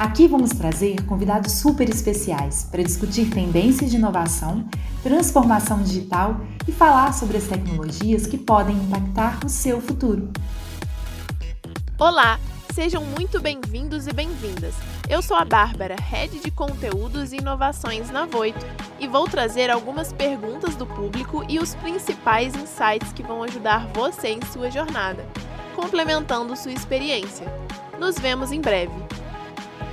Aqui vamos trazer convidados super especiais para discutir tendências de inovação, transformação digital e falar sobre as tecnologias que podem impactar o seu futuro. Olá, sejam muito bem-vindos e bem-vindas. Eu sou a Bárbara, Head de Conteúdos e Inovações na Voito, e vou trazer algumas perguntas do público e os principais insights que vão ajudar você em sua jornada, complementando sua experiência. Nos vemos em breve.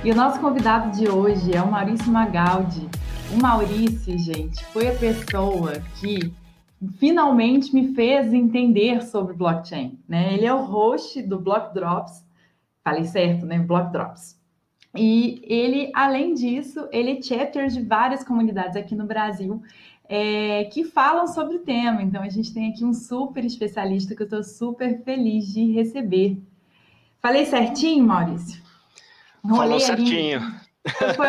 E o nosso convidado de hoje é o Maurício Magaldi. O Maurício, gente, foi a pessoa que finalmente me fez entender sobre blockchain. Né? Ele é o host do Block Drops, falei certo, né? Block Drops. E ele, além disso, ele é chapter de várias comunidades aqui no Brasil é, que falam sobre o tema. Então, a gente tem aqui um super especialista que eu estou super feliz de receber. Falei certinho, Maurício? Falou certinho. Foi,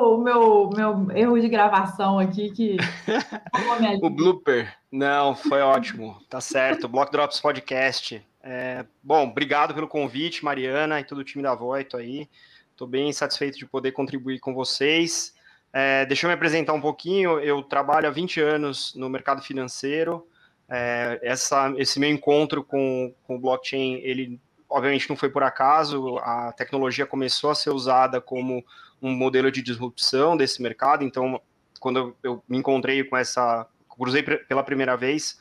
o meu, meu, meu, erro de gravação aqui que. o blooper. Não, foi ótimo. Tá certo. Block Drops Podcast. É, bom, obrigado pelo convite, Mariana e todo o time da Voito aí. Estou bem satisfeito de poder contribuir com vocês. É, deixa eu me apresentar um pouquinho. Eu trabalho há 20 anos no mercado financeiro. É, essa, esse meu encontro com, com o blockchain, ele obviamente não foi por acaso, a tecnologia começou a ser usada como um modelo de disrupção desse mercado, então quando eu me encontrei com essa, cruzei pela primeira vez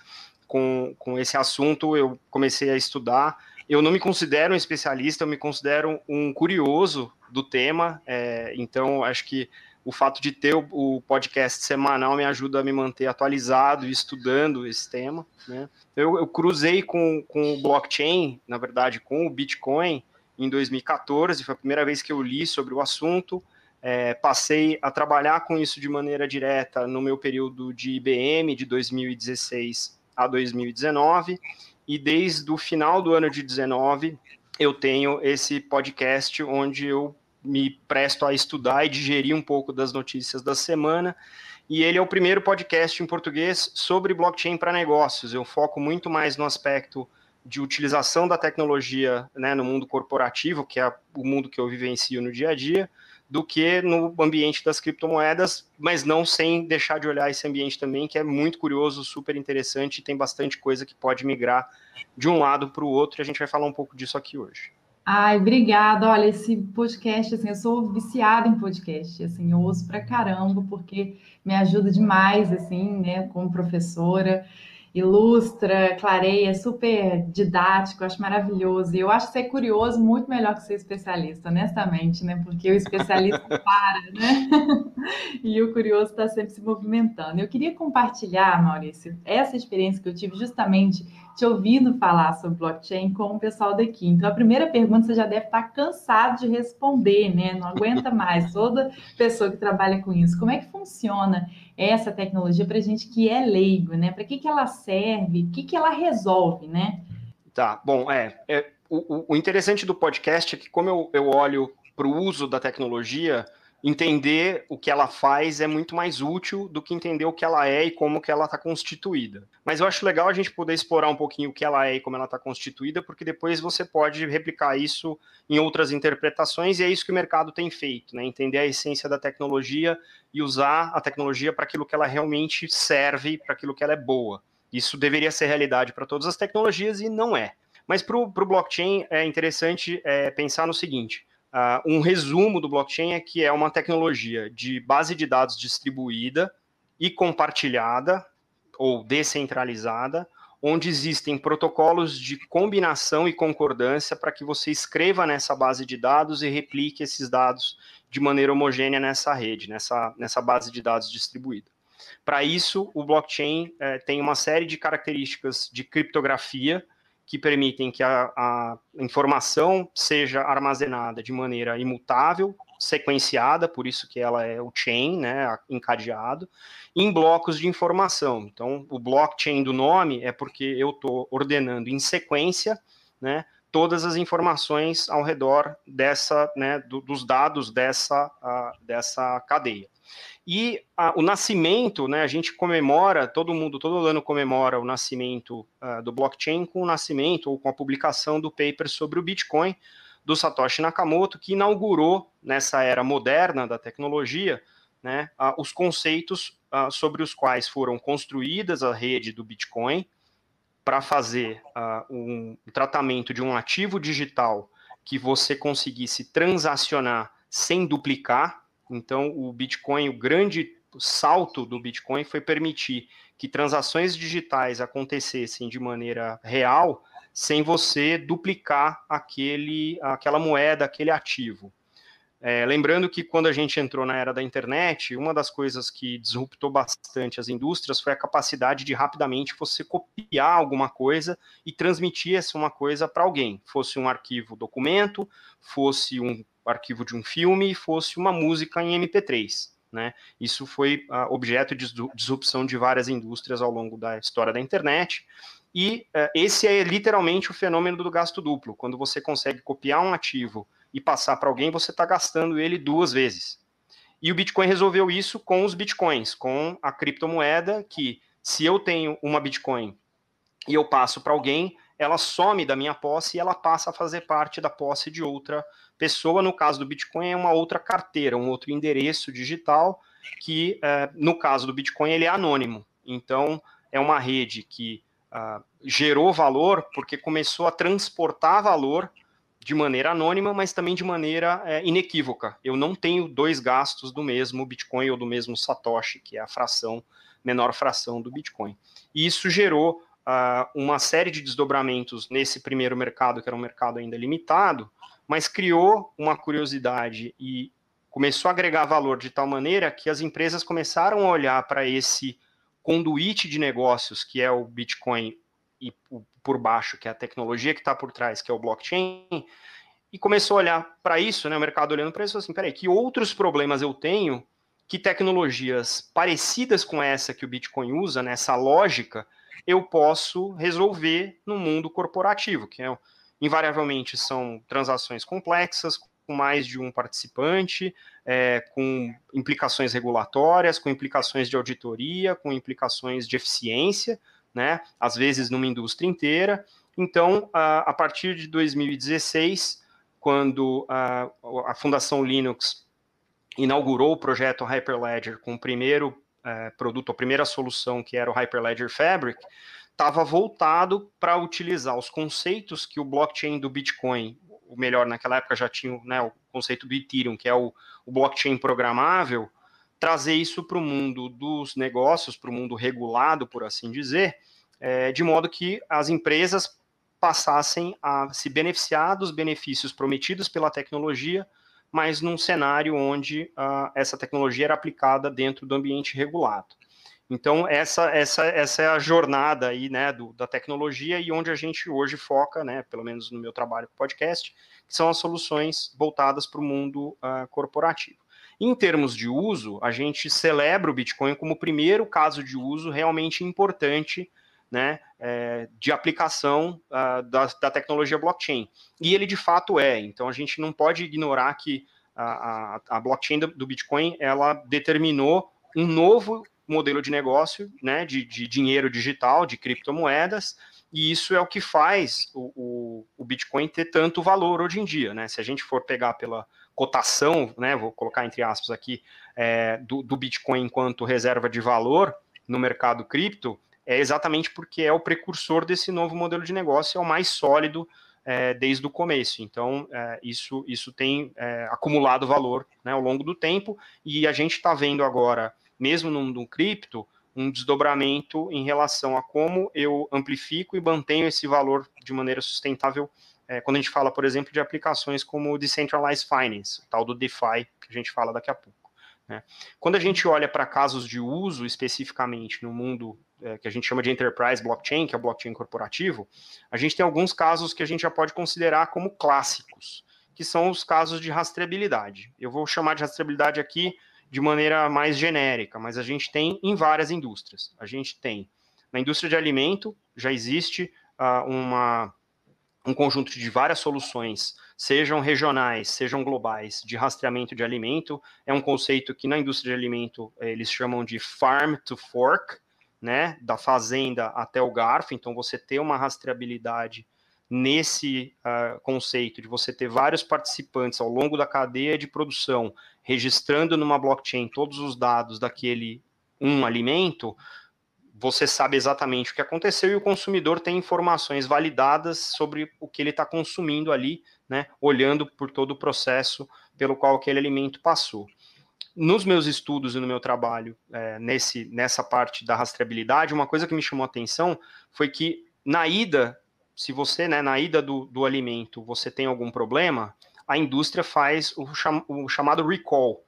com, com esse assunto, eu comecei a estudar, eu não me considero um especialista, eu me considero um curioso do tema, é, então acho que o fato de ter o, o, podcast semanal me ajuda a me manter atualizado e estudando esse tema. Né? Eu, eu, cruzei com, com o blockchain, na verdade, com o Bitcoin, em 2014, foi a primeira vez que eu li sobre o assunto. É, passei a trabalhar com isso de maneira direta no meu período de IBM, de 2016 a 2019, e desde o final do ano de 19 eu tenho esse podcast onde eu me presto a estudar e digerir um pouco das notícias da semana. E ele é o primeiro podcast em português sobre blockchain para negócios. Eu foco muito mais no aspecto de utilização da tecnologia né, no mundo corporativo, que é o mundo que eu vivencio no dia a dia, do que no ambiente das criptomoedas, mas não sem deixar de olhar esse ambiente também, que é muito curioso, super interessante e tem bastante coisa que pode migrar de um lado para o outro, e a gente vai falar um pouco disso aqui hoje. Ai, obrigada. Olha, esse podcast, assim, eu sou viciada em podcast, assim, eu ouço pra caramba, porque me ajuda demais, assim, né, como professora ilustra, clareia, super didático, acho maravilhoso. E eu acho ser curioso muito melhor que ser especialista, honestamente, né? Porque o especialista para, né? e o curioso está sempre se movimentando. Eu queria compartilhar, Maurício, essa experiência que eu tive justamente te ouvindo falar sobre blockchain com o pessoal daqui. Então, a primeira pergunta você já deve estar cansado de responder, né? Não aguenta mais. Toda pessoa que trabalha com isso. Como é que funciona essa tecnologia para gente que é leigo, né? Para que, que ela serve? O que, que ela resolve, né? Tá, bom, é. é o, o interessante do podcast é que, como eu, eu olho para o uso da tecnologia, entender o que ela faz é muito mais útil do que entender o que ela é e como que ela está constituída. Mas eu acho legal a gente poder explorar um pouquinho o que ela é e como ela está constituída, porque depois você pode replicar isso em outras interpretações e é isso que o mercado tem feito, né? Entender a essência da tecnologia e usar a tecnologia para aquilo que ela realmente serve, para aquilo que ela é boa. Isso deveria ser realidade para todas as tecnologias e não é. Mas para o blockchain é interessante é, pensar no seguinte: Uh, um resumo do blockchain é que é uma tecnologia de base de dados distribuída e compartilhada ou descentralizada, onde existem protocolos de combinação e concordância para que você escreva nessa base de dados e replique esses dados de maneira homogênea nessa rede, nessa, nessa base de dados distribuída. Para isso, o blockchain eh, tem uma série de características de criptografia, que permitem que a, a informação seja armazenada de maneira imutável, sequenciada, por isso que ela é o chain, né, encadeado, em blocos de informação. Então, o blockchain do nome é porque eu estou ordenando em sequência, né, todas as informações ao redor dessa, né, do, dos dados dessa, uh, dessa cadeia. E o nascimento, né, a gente comemora, todo mundo, todo ano comemora o nascimento uh, do blockchain com o nascimento ou com a publicação do paper sobre o Bitcoin do Satoshi Nakamoto, que inaugurou nessa era moderna da tecnologia né, uh, os conceitos uh, sobre os quais foram construídas a rede do Bitcoin para fazer um tratamento de um ativo digital que você conseguisse transacionar sem duplicar, então, o Bitcoin, o grande salto do Bitcoin foi permitir que transações digitais acontecessem de maneira real, sem você duplicar aquele, aquela moeda, aquele ativo. É, lembrando que quando a gente entrou na era da internet, uma das coisas que disruptou bastante as indústrias foi a capacidade de rapidamente você copiar alguma coisa e transmitir essa uma coisa para alguém, fosse um arquivo documento, fosse um arquivo de um filme fosse uma música em MP3. Né? Isso foi uh, objeto de disrupção de várias indústrias ao longo da história da internet. E uh, esse é literalmente o fenômeno do gasto duplo. Quando você consegue copiar um ativo e passar para alguém, você está gastando ele duas vezes. E o Bitcoin resolveu isso com os Bitcoins, com a criptomoeda, que se eu tenho uma Bitcoin e eu passo para alguém, ela some da minha posse e ela passa a fazer parte da posse de outra pessoa. No caso do Bitcoin, é uma outra carteira, um outro endereço digital, que é, no caso do Bitcoin ele é anônimo. Então, é uma rede que uh, gerou valor porque começou a transportar valor de maneira anônima, mas também de maneira é, inequívoca. Eu não tenho dois gastos do mesmo Bitcoin ou do mesmo Satoshi, que é a fração, menor fração do Bitcoin. E isso gerou uh, uma série de desdobramentos nesse primeiro mercado, que era um mercado ainda limitado, mas criou uma curiosidade e começou a agregar valor de tal maneira que as empresas começaram a olhar para esse conduíte de negócios que é o Bitcoin e por baixo, que é a tecnologia que está por trás, que é o blockchain, e começou a olhar para isso, né, o mercado olhando para isso assim, peraí, que outros problemas eu tenho que tecnologias parecidas com essa que o Bitcoin usa, nessa lógica, eu posso resolver no mundo corporativo, que é, invariavelmente são transações complexas, com mais de um participante, é, com implicações regulatórias, com implicações de auditoria, com implicações de eficiência, né, às vezes numa indústria inteira. Então, a, a partir de 2016, quando a, a Fundação Linux inaugurou o projeto Hyperledger com o primeiro é, produto, a primeira solução, que era o Hyperledger Fabric, estava voltado para utilizar os conceitos que o blockchain do Bitcoin, o melhor, naquela época já tinha né, o conceito do Ethereum, que é o, o blockchain programável, trazer isso para o mundo dos negócios, para o mundo regulado, por assim dizer, é, de modo que as empresas passassem a se beneficiar dos benefícios prometidos pela tecnologia mas num cenário onde uh, essa tecnologia era aplicada dentro do ambiente regulado. Então, essa, essa, essa é a jornada aí, né, do, da tecnologia e onde a gente hoje foca, né, pelo menos no meu trabalho com podcast, que são as soluções voltadas para o mundo uh, corporativo. Em termos de uso, a gente celebra o Bitcoin como o primeiro caso de uso realmente importante né, é, de aplicação uh, da, da, tecnologia blockchain. E ele de fato é. Então a gente não pode ignorar que a, a, a blockchain do, do, Bitcoin ela determinou um novo modelo de negócio, né, de, de dinheiro digital, de criptomoedas, e isso é o que faz o, o, o, Bitcoin ter tanto valor hoje em dia, né? Se a gente for pegar pela cotação, né, vou colocar entre aspas aqui, é, do, do Bitcoin enquanto reserva de valor no mercado cripto, é exatamente porque é o precursor desse novo modelo de negócio, é o mais sólido é, desde o começo. Então, é, isso, isso tem é, acumulado valor né, ao longo do tempo, e a gente está vendo agora, mesmo no, no cripto, um desdobramento em relação a como eu amplifico e mantenho esse valor de maneira sustentável. É, quando a gente fala, por exemplo, de aplicações como o Decentralized Finance, tal do DeFi, que a gente fala daqui a pouco. Né? Quando a gente olha para casos de uso especificamente no mundo é, que a gente chama de enterprise blockchain, que é o blockchain corporativo, a gente tem alguns casos que a gente já pode considerar como clássicos, que são os casos de rastreabilidade. Eu vou chamar de rastreabilidade aqui de maneira mais genérica, mas a gente tem em várias indústrias. A gente tem na indústria de alimento, já existe uh, uma, um conjunto de várias soluções, sejam regionais, sejam globais, de rastreamento de alimento. É um conceito que na indústria de alimento eles chamam de farm to fork, né, da fazenda até o garfo. Então, você ter uma rastreabilidade nesse uh, conceito de você ter vários participantes ao longo da cadeia de produção, registrando numa blockchain todos os dados daquele um alimento, você sabe exatamente o que aconteceu e o consumidor tem informações validadas sobre o que ele está consumindo ali, né, olhando por todo o processo pelo qual aquele alimento passou. Nos meus estudos e no meu trabalho é, nesse, nessa parte da rastreabilidade, uma coisa que me chamou a atenção foi que na ida se você, né, na ida do, do alimento, você tem algum problema, a indústria faz o, cham, o chamado recall.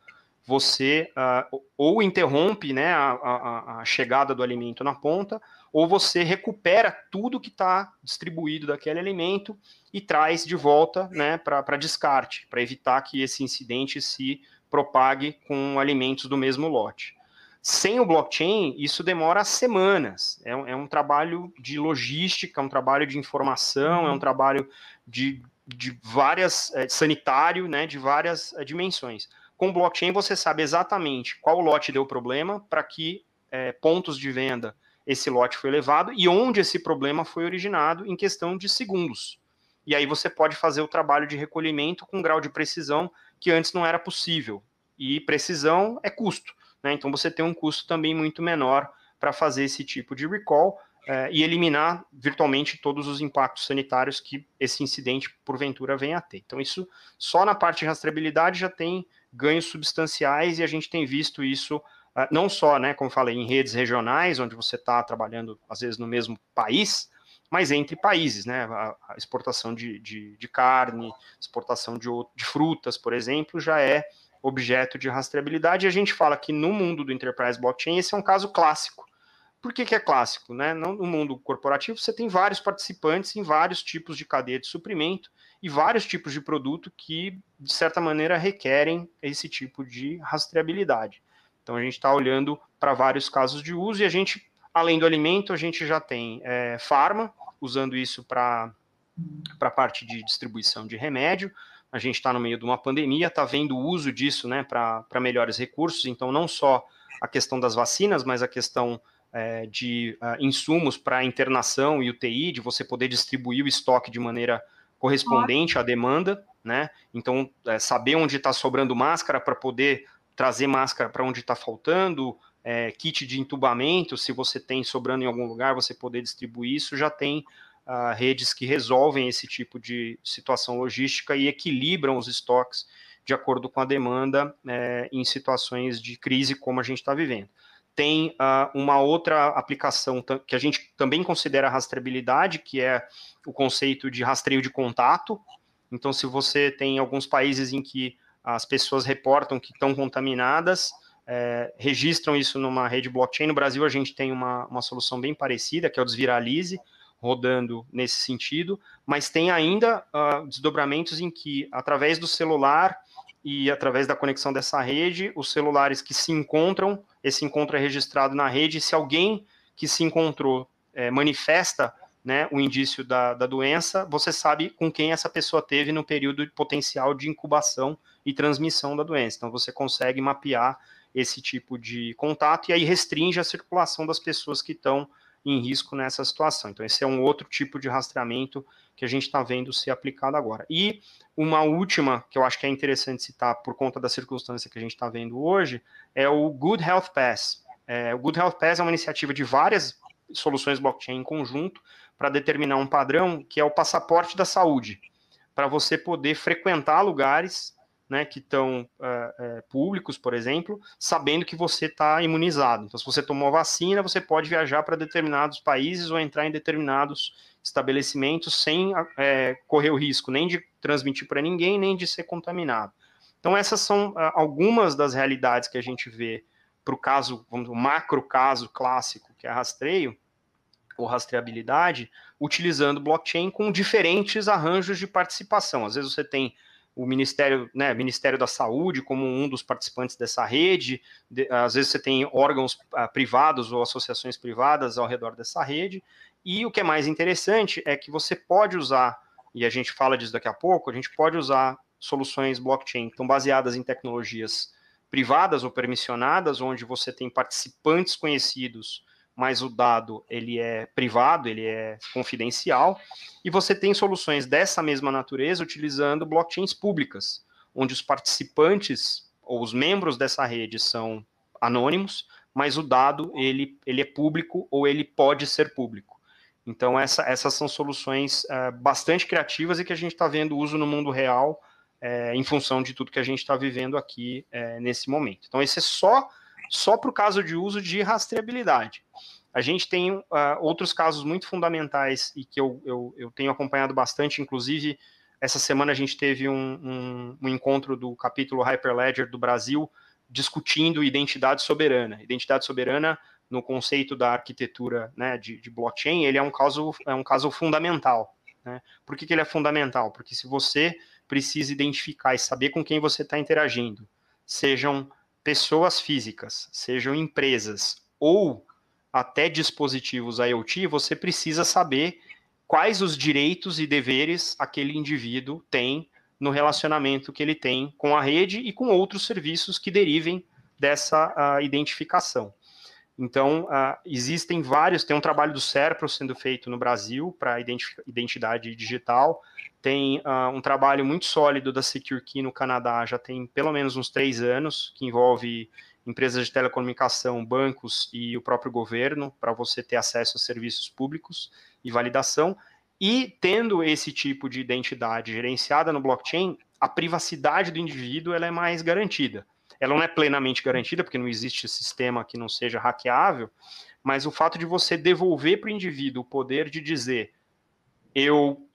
Você uh, ou interrompe né, a, a, a, chegada do alimento na ponta, ou você recupera tudo que está distribuído daquele alimento e traz de volta né, para descarte, para evitar que esse incidente se propague com alimentos do mesmo lote. Sem o blockchain, isso demora semanas. É um, é um trabalho de logística, é um trabalho de informação, é um uhum. trabalho de, de várias, é, sanitário, né, de várias é, dimensões. Com blockchain, você sabe exatamente qual lote deu problema, para que é, pontos de venda esse lote foi levado e onde esse problema foi originado em questão de segundos. E aí você pode fazer o trabalho de recolhimento com grau de precisão que antes não era possível. E precisão é custo. Né? Então você tem um custo também muito menor para fazer esse tipo de recall é, e eliminar virtualmente todos os impactos sanitários que esse incidente, porventura, venha a ter. Então, isso só na parte de rastreabilidade já tem ganhos substanciais e a gente tem visto isso é, não só, né, como falei, em redes regionais, onde você está trabalhando, às vezes, no mesmo país, mas entre países, né? A, exportação de, de, de, carne, exportação de, de frutas, por exemplo, já é objeto de rastreabilidade. E a gente fala que no mundo do Enterprise Blockchain esse é um caso clássico. Por que, que é clássico? Né? No mundo corporativo, você tem vários participantes em vários tipos de cadeia de suprimento e vários tipos de produto que, de certa maneira, requerem esse tipo de rastreabilidade. Então, a gente está olhando para vários casos de uso e a gente, além do alimento, a gente já tem é, farma, usando isso para a parte de distribuição de remédio, a gente está no meio de uma pandemia, está vendo o uso disso né, para melhores recursos, então não só a questão das vacinas, mas a questão é, de uh, insumos para internação e UTI, de você poder distribuir o estoque de maneira correspondente à demanda, né? Então, é, saber onde está sobrando máscara para poder trazer máscara para onde está faltando, é, kit de entubamento, se você tem sobrando em algum lugar, você poder distribuir isso, já tem uh, redes que resolvem esse tipo de situação logística e equilibram os estoques de acordo com a demanda é, em situações de crise como a gente está vivendo. Tem uh, uma outra aplicação que a gente também considera rastreabilidade, que é o conceito de rastreio de contato. Então, se você tem alguns países em que as pessoas reportam que estão contaminadas, é, registram isso numa rede blockchain. No Brasil, a gente tem uma, uma solução bem parecida, que é o Desviralize, rodando nesse sentido, mas tem ainda uh, desdobramentos em que, através do celular e através da conexão dessa rede, os celulares que se encontram, esse encontro é registrado na rede, se alguém que se encontrou é, manifesta né, o indício da, da doença, você sabe com quem essa pessoa teve no período potencial de incubação e transmissão da doença. Então, você consegue mapear esse tipo de contato e aí restringe a circulação das pessoas que estão em risco nessa situação. Então, esse é um outro tipo de rastreamento que a gente está vendo ser aplicado agora. E uma última, que eu acho que é interessante citar por conta da circunstância que a gente está vendo hoje, é o Good Health Pass. É, o Good Health Pass é uma iniciativa de várias soluções blockchain em conjunto para determinar um padrão que é o passaporte da saúde, para você poder frequentar lugares né, que estão é, é, públicos, por exemplo, sabendo que você está imunizado. Então, se você tomou vacina, você pode viajar para determinados países ou entrar em determinados estabelecimentos sem é, correr o risco nem de transmitir para ninguém, nem de ser contaminado. Então, essas são algumas das realidades que a gente vê para o caso, o macro caso clássico, que é rastreio, ou rastreabilidade, utilizando blockchain com diferentes arranjos de participação. Às vezes você tem o Ministério, né, Ministério da Saúde como um dos participantes dessa rede, de, às vezes você tem órgãos uh, privados ou associações privadas ao redor dessa rede, e o que é mais interessante é que você pode usar, e a gente fala disso daqui a pouco, a gente pode usar soluções blockchain que estão baseadas em tecnologias privadas ou permissionadas, onde você tem participantes conhecidos, mas o dado ele é privado, ele é confidencial, e você tem soluções dessa mesma natureza utilizando blockchains públicas, onde os participantes ou os membros dessa rede são anônimos, mas o dado ele, ele é público ou ele pode ser público. Então essa, essas são soluções uh, bastante criativas e que a gente está vendo uso no mundo real é, em função de tudo que a gente está vivendo aqui é, nesse momento. Então, esse é só, só para o caso de uso de rastreabilidade. A gente tem uh, outros casos muito fundamentais e que eu, eu, eu, tenho acompanhado bastante, inclusive essa semana a gente teve um, um, um encontro do capítulo Hyperledger do Brasil discutindo identidade soberana. Identidade soberana no conceito da arquitetura né, de, de, blockchain, ele é um caso, é um caso fundamental. Né? Por que, que ele é fundamental? Porque se você precisa identificar e saber com quem você está interagindo, sejam pessoas físicas, sejam empresas ou até dispositivos IoT, você precisa saber quais os direitos e deveres aquele indivíduo tem no relacionamento que ele tem com a rede e com outros serviços que derivem dessa uh, identificação. Então, uh, existem vários, tem um trabalho do SERPRO sendo feito no Brasil para identidade digital, tem uh, um trabalho muito sólido da SecureKey no Canadá, já tem pelo menos uns três anos, que envolve empresas de telecomunicação, bancos e o próprio governo, para você ter acesso a serviços públicos e validação. E tendo esse tipo de identidade gerenciada no blockchain, a privacidade do indivíduo ela é mais garantida. Ela não é plenamente garantida, porque não existe sistema que não seja hackeável, mas o fato de você devolver para o indivíduo o poder de dizer: eu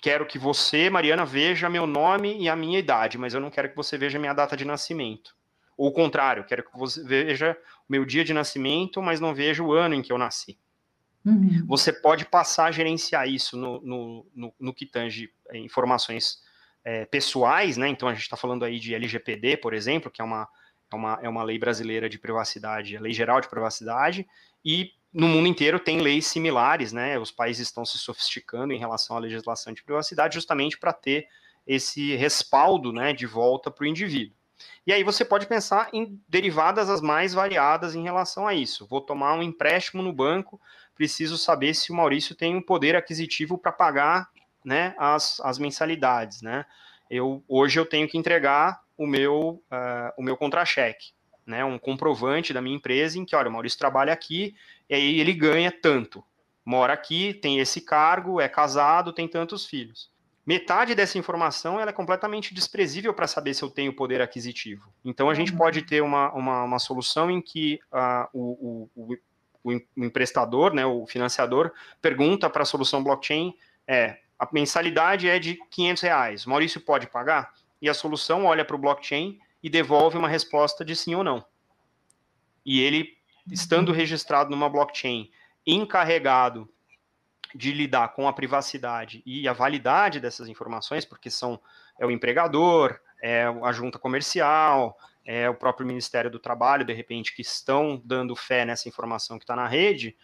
quero que você, Mariana, veja meu nome e a minha idade, mas eu não quero que você veja minha data de nascimento. Ou o contrário, quero que você veja o meu dia de nascimento, mas não veja o ano em que eu nasci. Uhum. Você pode passar a gerenciar isso no, no, no, no que tange é, informações é, pessoais, né? Então a gente está falando aí de LGPD, por exemplo, que é uma, é, uma, é uma lei brasileira de privacidade, a lei geral de privacidade, e no mundo inteiro tem leis similares, né? Os países estão se sofisticando em relação à legislação de privacidade justamente para ter esse respaldo né, de volta para o indivíduo. E aí você pode pensar em derivadas as mais variadas em relação a isso. Vou tomar um empréstimo no banco, preciso saber se o Maurício tem um poder aquisitivo para pagar né, as, as mensalidades, né? Eu, hoje eu tenho que entregar o meu, uh, o meu contra-cheque, né, um comprovante da minha empresa em que, olha, o Maurício trabalha aqui e aí ele ganha tanto. Mora aqui, tem esse cargo, é casado, tem tantos filhos. Metade dessa informação ela é completamente desprezível para saber se eu tenho poder aquisitivo. Então a gente uhum. pode ter uma, uma, uma solução em que uh, o, o, o, o emprestador, né, o financiador, pergunta para a solução blockchain é a mensalidade é de 500 reais. Maurício pode pagar? E a solução olha para o blockchain e devolve uma resposta de sim ou não. E ele, estando registrado numa blockchain, encarregado de lidar com a privacidade e a validade dessas informações, porque são é o empregador, é a junta comercial, é o próprio Ministério do Trabalho, de repente, que estão dando fé nessa informação que está na rede,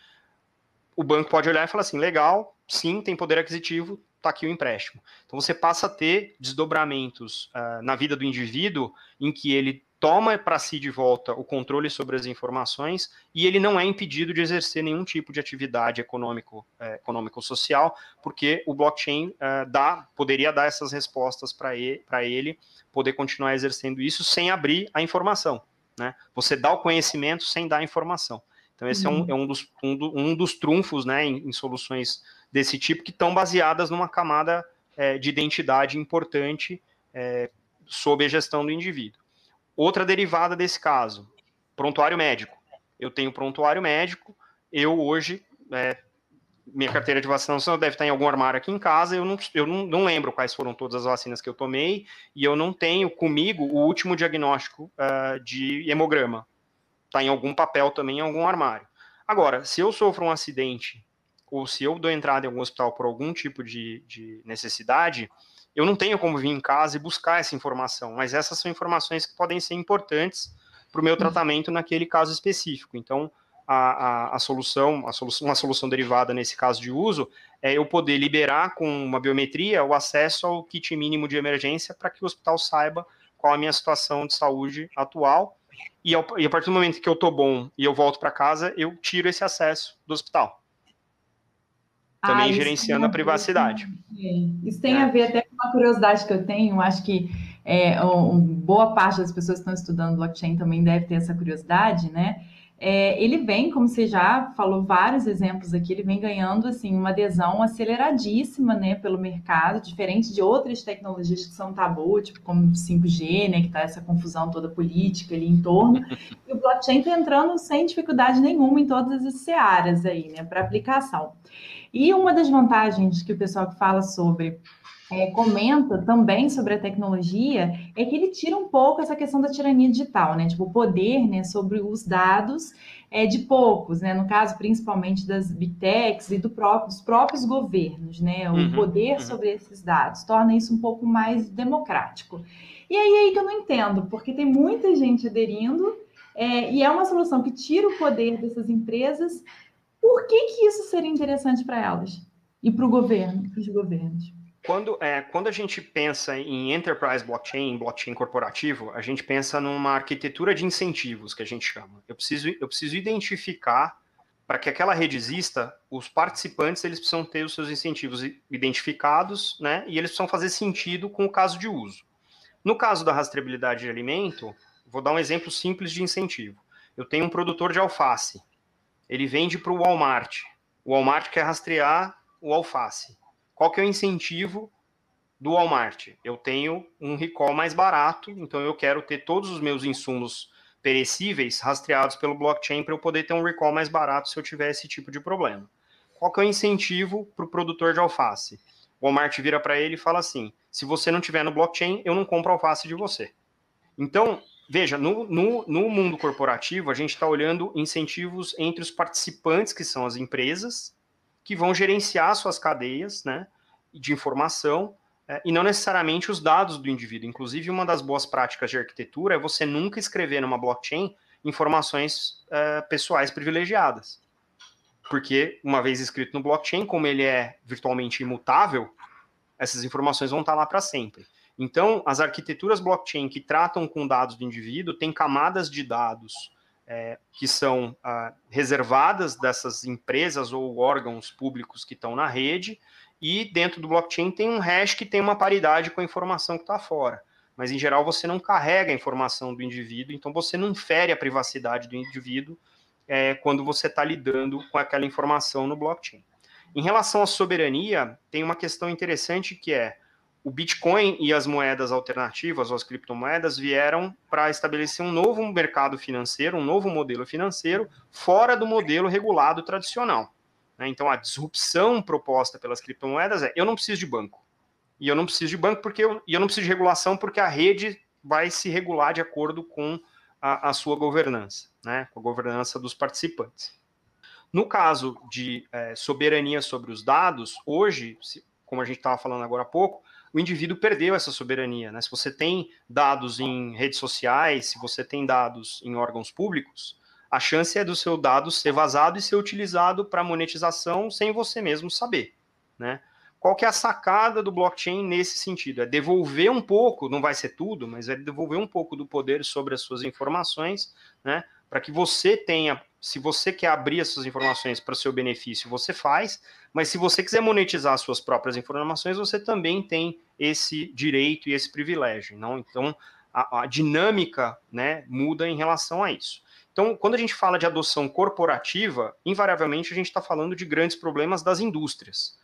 o banco pode olhar e falar assim: legal, sim, tem poder aquisitivo, está aqui o empréstimo. Então você passa a ter desdobramentos uh, na vida do indivíduo em que ele toma para si de volta o controle sobre as informações e ele não é impedido de exercer nenhum tipo de atividade econômico, é, econômico-social, porque o blockchain é, dá, poderia dar essas respostas para ele, ele poder continuar exercendo isso sem abrir a informação. Né? Você dá o conhecimento sem dar a informação. Então, esse uhum. é, um, é um, dos, um, do, um, dos trunfos né, em, em, soluções desse tipo que estão baseadas numa camada é, de identidade importante é, sob a gestão do indivíduo. Outra derivada desse caso, prontuário médico. Eu tenho prontuário médico, eu hoje, é, minha carteira de vacinação deve estar em algum armário aqui em casa, eu, não, eu não, não, lembro quais foram todas as vacinas que eu tomei, e eu não tenho comigo o último diagnóstico uh, de hemograma está em algum papel também, em algum armário. Agora, se eu sofro um acidente, ou se eu dou entrada em algum hospital por algum tipo de, de necessidade, eu não tenho como vir em casa e buscar essa informação, mas essas são informações que podem ser importantes para o meu tratamento naquele caso específico. Então, a, a, a, solução, a solução, uma solução derivada nesse caso de uso, é eu poder liberar com uma biometria o acesso ao kit mínimo de emergência para que o hospital saiba qual a minha situação de saúde atual. E, ao, e a partir do momento que eu estou bom e eu volto para casa, eu tiro esse acesso do hospital. Também ah, gerenciando a privacidade. Isso tem é. a ver até com uma curiosidade que eu tenho, acho que é, um, boa parte das pessoas que estão estudando blockchain também deve ter essa curiosidade, né? é, ele vem, como você já falou vários exemplos aqui, ele vem ganhando assim uma adesão aceleradíssima, né, pelo mercado, diferente de outras tecnologias que são tabu, tipo como 5G, né, que está essa confusão toda política ali em torno. E o blockchain está entrando sem dificuldade nenhuma em todas as searas aí, né, para aplicação. E uma das vantagens que o pessoal que fala sobre é, comenta também sobre a tecnologia é que ele tira um pouco essa questão da tirania digital, né? Tipo, o poder né, sobre os dados é, de poucos, né? No caso, principalmente das big techs e do próprio, dos próprios governos, né? O uhum, poder uhum. sobre esses dados torna isso um pouco mais democrático. E aí, aí que eu não entendo, porque tem muita gente aderindo é, e é uma solução que tira o poder dessas empresas. Por que, que isso seria interessante para elas? E para o governo, os governos? Quando, é, quando a gente pensa em enterprise blockchain, blockchain corporativo, a gente pensa numa arquitetura de incentivos, que a gente chama. Eu preciso, eu preciso identificar, para que aquela rede exista, os participantes eles precisam ter os seus incentivos identificados, né? E eles precisam fazer sentido com o caso de uso. No caso da rastreabilidade de alimento, vou dar um exemplo simples de incentivo. Eu tenho um produtor de alface. Ele vende para o Walmart. O Walmart quer rastrear o alface qual que é o incentivo do Walmart? Eu tenho um recall mais barato, então eu quero ter todos os meus insumos perecíveis rastreados pelo blockchain para eu poder ter um recall mais barato se eu tiver esse tipo de problema. Qual que é o incentivo para o produtor de alface? O Walmart vira para ele e fala assim: se você não tiver no blockchain, eu não compro alface de você. Então, veja, no, no, no mundo corporativo, a gente está olhando incentivos entre os participantes, que são as empresas, que vão gerenciar suas cadeias né, de informação é, e não necessariamente os dados do indivíduo. Inclusive, uma das boas práticas de arquitetura é você nunca escrever numa blockchain informações é, pessoais privilegiadas. Porque, uma vez escrito no blockchain, como ele é virtualmente imutável, essas informações vão estar lá para sempre. Então, as arquiteturas blockchain que tratam com dados do indivíduo têm camadas de dados é, que são ah, reservadas dessas empresas ou órgãos públicos que estão na rede, e dentro do blockchain tem um hash que tem uma paridade com a informação que está fora. Mas, em geral, você não carrega a informação do indivíduo, então você não fere a privacidade do indivíduo é, quando você está lidando com aquela informação no blockchain. Em relação à soberania, tem uma questão interessante que é o Bitcoin e as moedas alternativas, ou as criptomoedas, vieram para estabelecer um novo mercado financeiro, um novo modelo financeiro, fora do modelo regulado tradicional. Né? Então, a disrupção proposta pelas criptomoedas é: eu não preciso de banco. E eu não preciso de banco porque eu, e eu não preciso de regulação porque a rede vai se regular de acordo com a, a sua governança, né? com a governança dos participantes. No caso de é, soberania sobre os dados, hoje, como a gente estava falando agora há pouco, o indivíduo perdeu essa soberania. Né? Se você tem dados em redes sociais, se você tem dados em órgãos públicos, a chance é do seu dado ser vazado e ser utilizado para monetização sem você mesmo saber. Né? Qual que é a sacada do blockchain nesse sentido? É devolver um pouco, não vai ser tudo, mas é devolver um pouco do poder sobre as suas informações, né? para que você tenha se você quer abrir essas informações para seu benefício, você faz, mas se você quiser monetizar suas próprias informações, você também tem esse direito e esse privilégio. Não? Então, a, a dinâmica né, muda em relação a isso. Então, quando a gente fala de adoção corporativa, invariavelmente a gente está falando de grandes problemas das indústrias.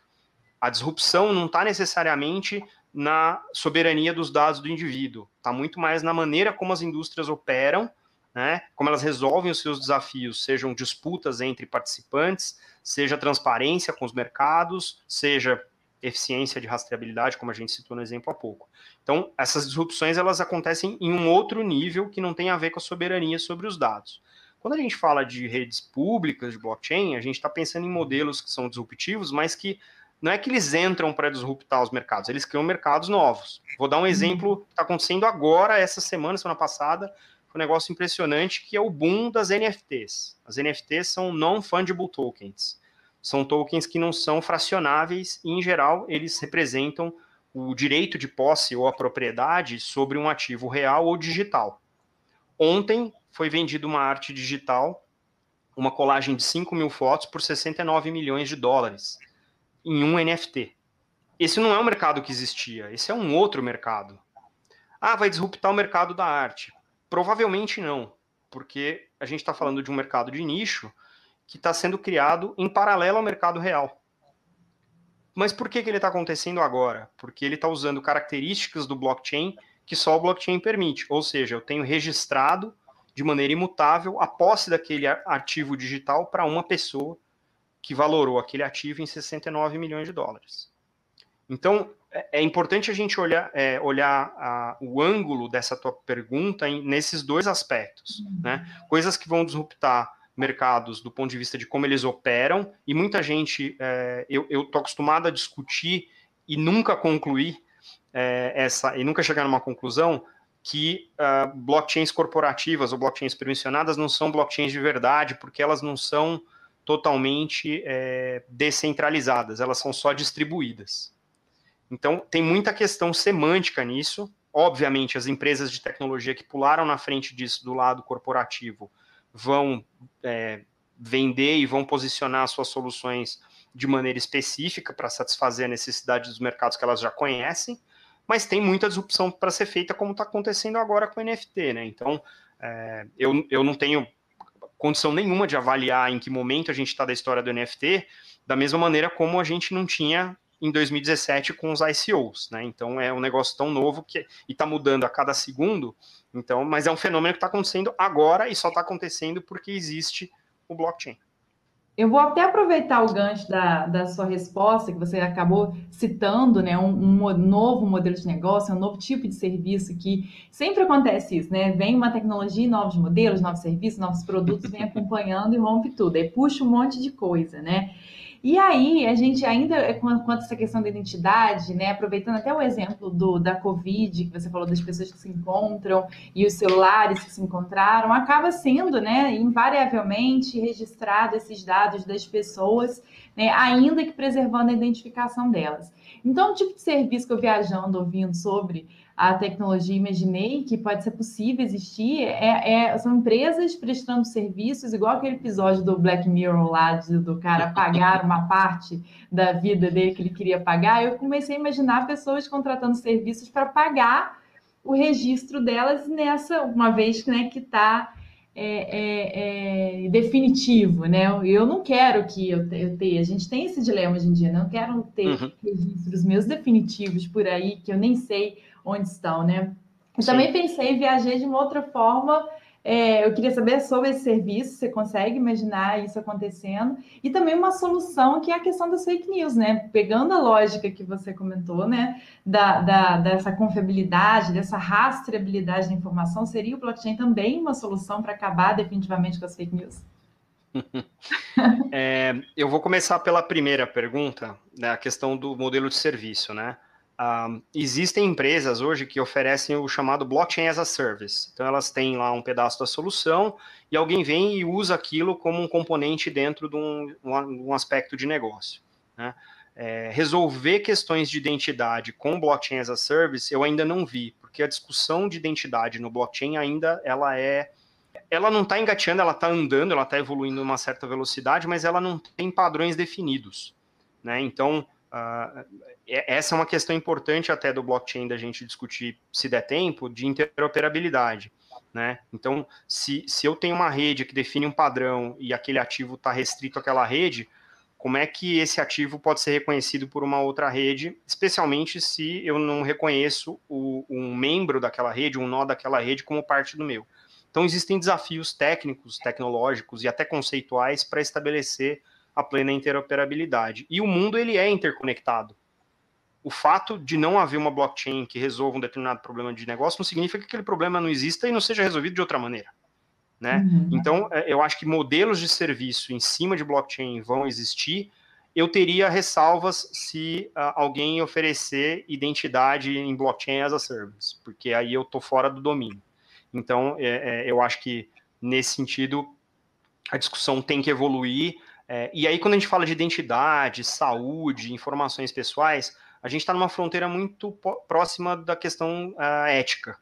A disrupção não está necessariamente na soberania dos dados do indivíduo, está muito mais na maneira como as indústrias operam né, como elas resolvem os seus desafios, sejam disputas entre participantes, seja transparência com os mercados, seja eficiência de rastreabilidade, como a gente citou no exemplo há pouco. Então, essas disrupções elas acontecem em um outro nível que não tem a ver com a soberania sobre os dados. Quando a gente fala de redes públicas de blockchain, a gente está pensando em modelos que são disruptivos, mas que não é que eles entram para disruptar os mercados, eles criam mercados novos. Vou dar um uhum. exemplo que está acontecendo agora, essa semana, semana passada, um negócio impressionante que é o boom das NFTs. As NFTs são non-fungible tokens. São tokens que não são fracionáveis e, em geral, eles representam o direito de posse ou a propriedade sobre um ativo real ou digital. Ontem foi vendida uma arte digital, uma colagem de 5 mil fotos por 69 milhões de dólares em um NFT. Esse não é um mercado que existia, esse é um outro mercado. Ah, vai disruptar o mercado da arte. Provavelmente não, porque a gente está falando de um mercado de nicho que está sendo criado em paralelo ao mercado real. Mas por que, que ele está acontecendo agora? Porque ele está usando características do blockchain que só o blockchain permite. Ou seja, eu tenho registrado de maneira imutável a posse daquele ativo digital para uma pessoa que valorou aquele ativo em 69 milhões de dólares. Então, é, é importante a gente olhar, é, olhar a, o ângulo dessa tua pergunta em, nesses dois aspectos, uhum. né? Coisas que vão disruptar mercados do ponto de vista de como eles operam, e muita gente, é, eu estou acostumado a discutir e nunca concluir é, essa, e nunca chegar numa conclusão que uh, blockchains corporativas ou blockchains permissionadas não são blockchains de verdade, porque elas não são totalmente é, descentralizadas, elas são só distribuídas. Então, tem muita questão semântica nisso. Obviamente, as empresas de tecnologia que pularam na frente disso do lado corporativo vão é, vender e vão posicionar suas soluções de maneira específica para satisfazer a necessidade dos mercados que elas já conhecem, mas tem muita disrupção para ser feita, como está acontecendo agora com o NFT. Né? Então, é, eu, eu não tenho condição nenhuma de avaliar em que momento a gente está da história do NFT, da mesma maneira como a gente não tinha em 2017 com os ICOs, né? Então é um negócio tão novo que e está mudando a cada segundo. Então, mas é um fenômeno que está acontecendo agora e só está acontecendo porque existe o blockchain. Eu vou até aproveitar o gancho da, da sua resposta, que você acabou citando, né? Um, um, novo modelo de negócio, um novo tipo de serviço que sempre acontece isso, né? Vem uma tecnologia, novos modelos, novos serviços, novos produtos, vem acompanhando e rompe tudo. Aí puxa um monte de coisa, né? E aí, a gente ainda, é, quanto a essa questão da identidade, né, aproveitando até o exemplo do, da Covid, que você falou das pessoas que se encontram e os celulares que se encontraram, acaba sendo, né, invariavelmente registrado esses dados das pessoas, né, ainda que preservando a identificação delas. Então, o tipo de serviço que eu viajando, ouvindo sobre a tecnologia, imaginei que pode ser possível existir, é, é, são empresas prestando serviços, igual aquele episódio do Black Mirror lá, do cara pagar uma parte da vida dele que ele queria pagar. Eu comecei a imaginar pessoas contratando serviços para pagar o registro delas nessa, uma vez né, que está é, é, é, definitivo, né? Eu não quero que eu, eu tenha. A gente tem esse dilema hoje em dia, não quero ter uhum. registros meus definitivos por aí que eu nem sei onde estão, né? Eu Sim. também pensei em viajar de uma outra forma. É, eu queria saber sobre esse serviço, você consegue imaginar isso acontecendo? E também uma solução que é a questão das fake news, né? Pegando a lógica que você comentou, né? Da, da, dessa confiabilidade, dessa rastreabilidade da informação, seria o blockchain também uma solução para acabar definitivamente com as fake news? é, eu vou começar pela primeira pergunta, né, a questão do modelo de serviço, né? Um, existem empresas hoje que oferecem o chamado blockchain as a service. Então, elas têm lá um pedaço da solução e alguém vem e usa aquilo como um componente dentro de um, um aspecto de negócio. Né? É, resolver questões de identidade com blockchain as a service eu ainda não vi, porque a discussão de identidade no blockchain ainda ela é ela não está engateando, ela está andando, ela está evoluindo uma certa velocidade, mas ela não tem padrões definidos. Né? Então, Uh, essa é uma questão importante até do blockchain da gente discutir, se der tempo, de interoperabilidade. Né? Então, se, se eu tenho uma rede que define um padrão e aquele ativo está restrito àquela rede, como é que esse ativo pode ser reconhecido por uma outra rede, especialmente se eu não reconheço o, um membro daquela rede, um nó daquela rede como parte do meu. Então, existem desafios técnicos, tecnológicos e até conceituais para estabelecer a plena interoperabilidade. E o mundo ele é interconectado. O fato de não haver uma blockchain que resolva um determinado problema de negócio não significa que aquele problema não exista e não seja resolvido de outra maneira. Né? Uhum. Então, é, eu acho que modelos de serviço em cima de blockchain vão existir eu teria ressalvas se uh, alguém oferecer identidade em blockchain as a service, porque aí eu estou fora do domínio. Então, é, é, eu acho que nesse sentido a discussão tem que evoluir. É, e aí, quando a gente fala de identidade, saúde, informações pessoais, a gente está numa fronteira muito próxima da questão uh, ética.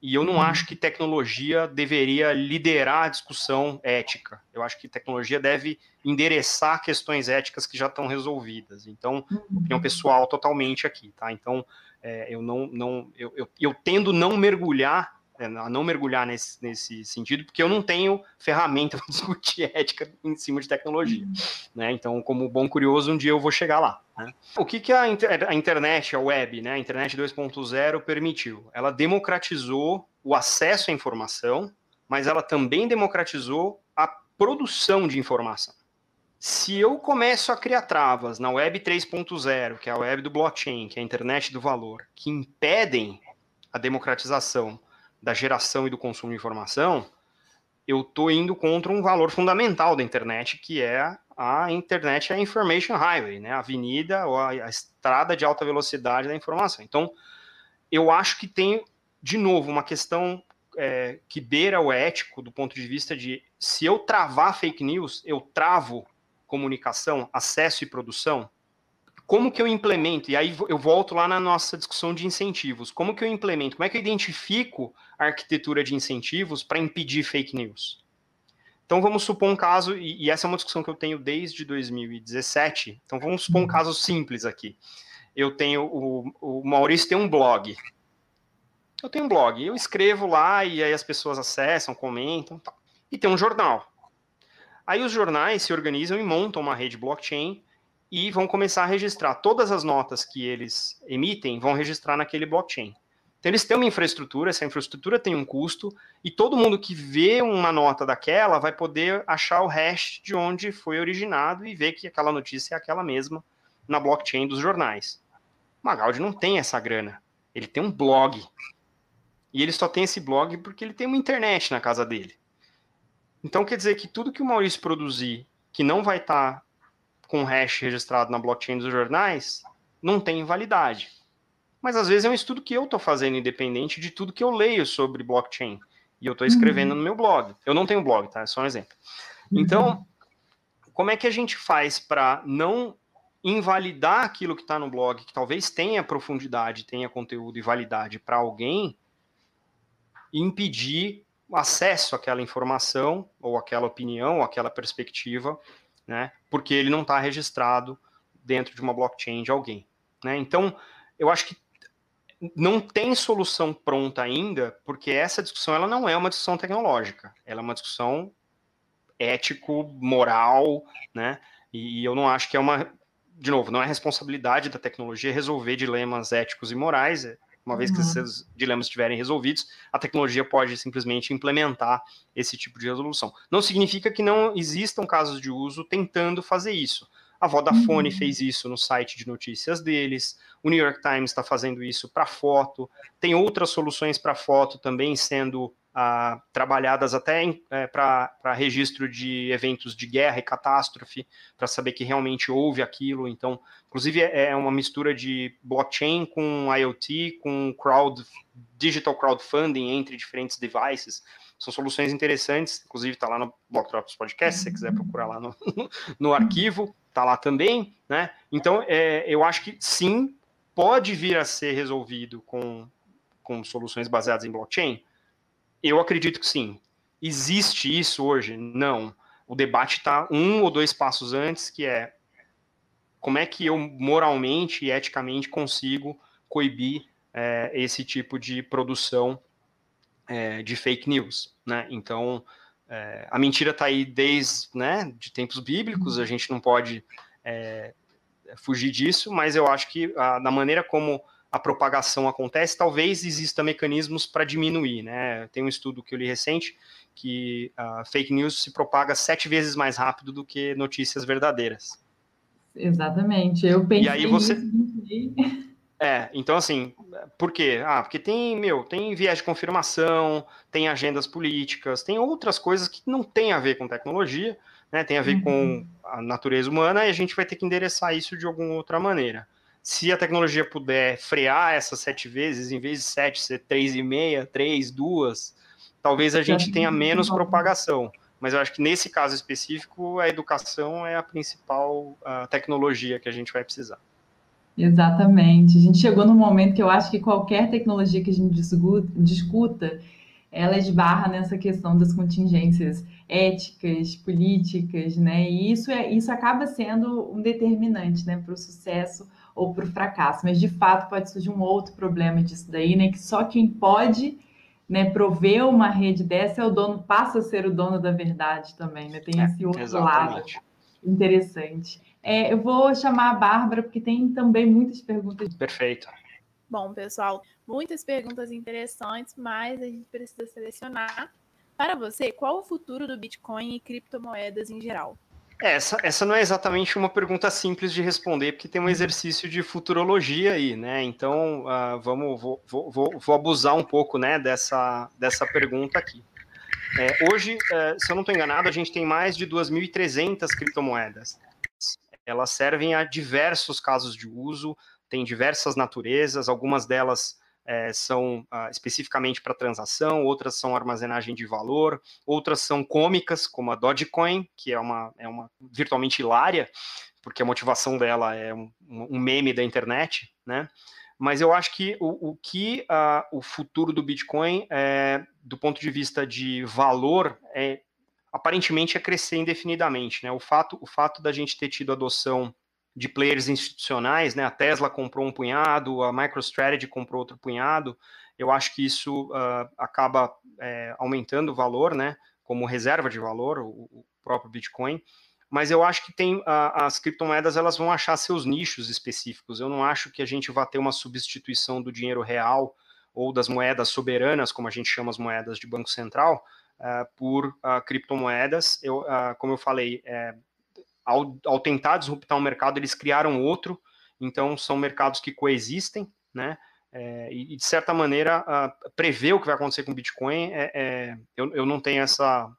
E eu não uhum. acho que tecnologia deveria liderar a discussão ética. Eu acho que tecnologia deve endereçar questões éticas que já estão resolvidas. Então, uhum. opinião pessoal totalmente aqui, tá? Então, é, eu não, não eu, eu, eu tendo não mergulhar a não mergulhar nesse, nesse sentido, porque eu não tenho ferramenta para discutir ética em cima de tecnologia. Uhum. Né? Então, como bom curioso, um dia eu vou chegar lá. Né? O que, que a, inter a, internet, a web, né? a internet 2.0 permitiu? Ela democratizou o acesso à informação, mas ela também democratizou a produção de informação. Se eu começo a criar travas na web 3.0, que é a web do blockchain, que é a internet do valor, que impedem a democratização da geração e do consumo de informação, eu estou indo contra um valor fundamental da internet, que é a internet, a information highway, né? a avenida ou a, a estrada de alta velocidade da informação. Então, eu acho que tem, de novo, uma questão é, que beira o ético do ponto de vista de se eu travar fake news, eu travo comunicação, acesso e produção, como que eu implemento? E aí eu volto lá na nossa discussão de incentivos. Como que eu implemento? Como é que eu identifico a arquitetura de incentivos para impedir fake news? Então vamos supor um caso, e, essa é uma discussão que eu tenho desde 2017. Então vamos supor um uhum. caso simples aqui. Eu tenho o, o Maurício tem um blog. Eu tenho um blog, eu escrevo lá e aí as pessoas acessam, comentam, tal. e tem um jornal. Aí os jornais se organizam e montam uma rede blockchain e vão começar a registrar todas as notas que eles emitem, vão registrar naquele blockchain. Então eles têm uma infraestrutura, essa infraestrutura tem um custo, e todo mundo que vê uma nota daquela vai poder achar o hash de onde foi originado e ver que aquela notícia é aquela mesma na blockchain dos jornais. O Magaldi não tem essa grana. Ele tem um blog. E ele só tem esse blog porque ele tem uma internet na casa dele. Então quer dizer que tudo que o Maurício produzir que não vai estar tá com hash registrado na blockchain dos jornais não tem validade. Mas às vezes é um estudo que eu estou fazendo independente de tudo que eu leio sobre blockchain. E eu estou escrevendo uhum. no meu blog. Eu não tenho blog, tá? É só um exemplo. Uhum. Então, como é que a gente faz para não invalidar aquilo que está no blog, que talvez tenha profundidade, tenha conteúdo e validade para alguém, e impedir o acesso àquela informação, ou aquela opinião, ou aquela perspectiva né? Porque ele não está registrado dentro de uma blockchain de alguém, né? Então, eu acho que não tem solução pronta ainda, porque essa discussão ela não é uma discussão tecnológica, ela é uma discussão ético, moral, né? E eu não acho que é uma, de novo, não é responsabilidade da tecnologia resolver dilemas éticos e morais, é uma vez que uhum. esses dilemas estiverem resolvidos, a tecnologia pode simplesmente implementar esse tipo de resolução. Não significa que não existam casos de uso tentando fazer isso. A Vodafone uhum. fez isso no site de notícias deles, o New York Times está fazendo isso para foto, tem outras soluções para foto também sendo trabalhadas até é, para registro de eventos de guerra e catástrofe, para saber que realmente houve aquilo. Então, inclusive, é, é uma mistura de blockchain com IoT, com crowd, digital crowdfunding entre diferentes devices. São soluções interessantes, inclusive está lá no Blockdrops Podcast, se você quiser procurar lá no, no arquivo, está lá também, né? Então, é, eu acho que sim, pode vir a ser resolvido com, com soluções baseadas em blockchain, eu acredito que sim. Existe isso hoje? Não. O debate está um ou dois passos antes, que é como é que eu moralmente e eticamente consigo coibir é, esse tipo de produção é, de fake news, né? Então, é, a mentira está aí desde né, de tempos bíblicos, a gente não pode é, fugir disso, mas eu acho que a, da maneira como a propagação acontece, talvez exista mecanismos para diminuir, né? Tem um estudo que eu li recente que uh, fake news se propaga sete vezes mais rápido do que notícias verdadeiras. Exatamente. Eu pensei e aí você É, então assim, por quê? Ah, porque tem, meu, tem viés de confirmação, tem agendas políticas, tem outras coisas que não tem a ver com tecnologia, né? Tem a ver uhum. com a natureza humana e a gente vai ter que endereçar isso de alguma outra maneira. Se a tecnologia puder frear essas sete vezes, em vez de sete, ser três e meia, três, duas, talvez a gente tenha menos propagação. Mas eu acho que nesse caso específico, a educação é a principal a tecnologia que a gente vai precisar. Exatamente. A gente chegou num momento que eu acho que qualquer tecnologia que a gente discuta, ela esbarra nessa questão das contingências éticas, políticas, né? E isso, é, isso acaba sendo um determinante, né, para o sucesso ou para o fracasso. Mas de fato pode surgir um outro problema disso daí, né? Que só quem pode né, prover uma rede dessa é o dono, passa a ser o dono da verdade também, né? Tem é, esse outro exatamente. lado interessante. É, eu vou chamar a Bárbara, porque tem também muitas perguntas. Perfeito. Bom, pessoal, muitas perguntas interessantes, mas a gente precisa selecionar. Para você, qual o futuro do Bitcoin e criptomoedas em geral? É, essa, essa não é exatamente uma pergunta simples de responder, porque tem um exercício de futurologia aí, né? Então, uh, vamos, vou, vou, vou, abusar um pouco né, dessa, dessa pergunta aqui. É, hoje, uh, se eu não estou enganado, a gente tem mais de 2.300 criptomoedas elas servem a diversos casos de uso, tem diversas naturezas, algumas delas é, são uh, especificamente para transação, outras são armazenagem de valor, outras são cômicas, como a Dogecoin, que é uma, é uma virtualmente hilária, porque a motivação dela é um, um meme da internet, né? Mas eu acho que o, o que uh, o futuro do Bitcoin, é, do ponto de vista de valor, é aparentemente é crescer indefinidamente. Né? O, fato, o fato da gente ter tido adoção de players institucionais, né? a Tesla comprou um punhado, a MicroStrategy comprou outro punhado, eu acho que isso uh, acaba é, aumentando o valor, né? como reserva de valor, o, o próprio Bitcoin, mas eu acho que tem uh, as criptomoedas elas vão achar seus nichos específicos. Eu não acho que a gente vá ter uma substituição do dinheiro real ou das moedas soberanas, como a gente chama as moedas de banco central, uh, por criptomoedas. Eu, como eu falei, é, ao, ao, tentar disruptar um mercado, eles criaram outro, então são mercados que coexistem, né? É, e, de certa maneira, prever o que vai acontecer com o Bitcoin, é, é, eu, eu não tenho essa,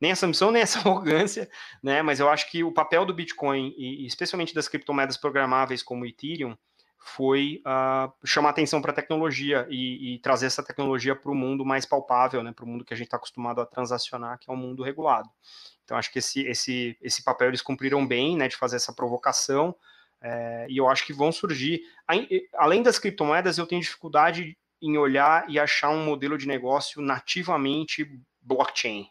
nem essa missão, nem essa arrogância, né? Mas eu acho que o papel do Bitcoin, e especialmente das criptomoedas programáveis como o Ethereum, foi uh, chamar atenção para a tecnologia e, e, trazer essa tecnologia para o mundo mais palpável, né, para o mundo que a gente está acostumado a transacionar, que é um mundo regulado. Então, acho que esse, esse, esse papel eles cumpriram bem, né, de fazer essa provocação, é, e eu acho que vão surgir. Além das criptomoedas, eu tenho dificuldade em olhar e achar um modelo de negócio nativamente blockchain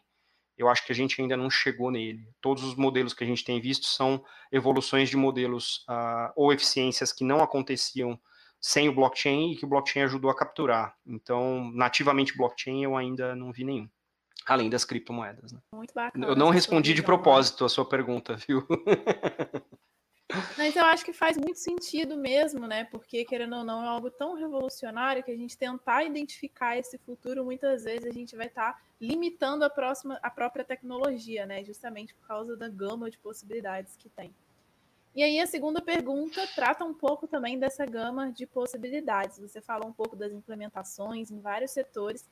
eu acho que a gente ainda não chegou nele. Todos os modelos que a gente tem visto são evoluções de modelos uh, ou eficiências que não aconteciam sem o blockchain e que o blockchain ajudou a capturar. Então, nativamente blockchain eu ainda não vi nenhum. Além das criptomoedas. Né? Muito bacana. Eu não respondi de propósito a sua pergunta, viu? Mas eu acho que faz muito sentido mesmo, né? Porque, querendo ou não, é algo tão revolucionário que a gente tentar identificar esse futuro, muitas vezes a gente vai estar tá limitando a, próxima, a própria tecnologia, né? Justamente por causa da gama de possibilidades que tem. E aí a segunda pergunta trata um pouco também dessa gama de possibilidades. Você falou um pouco das implementações em vários setores.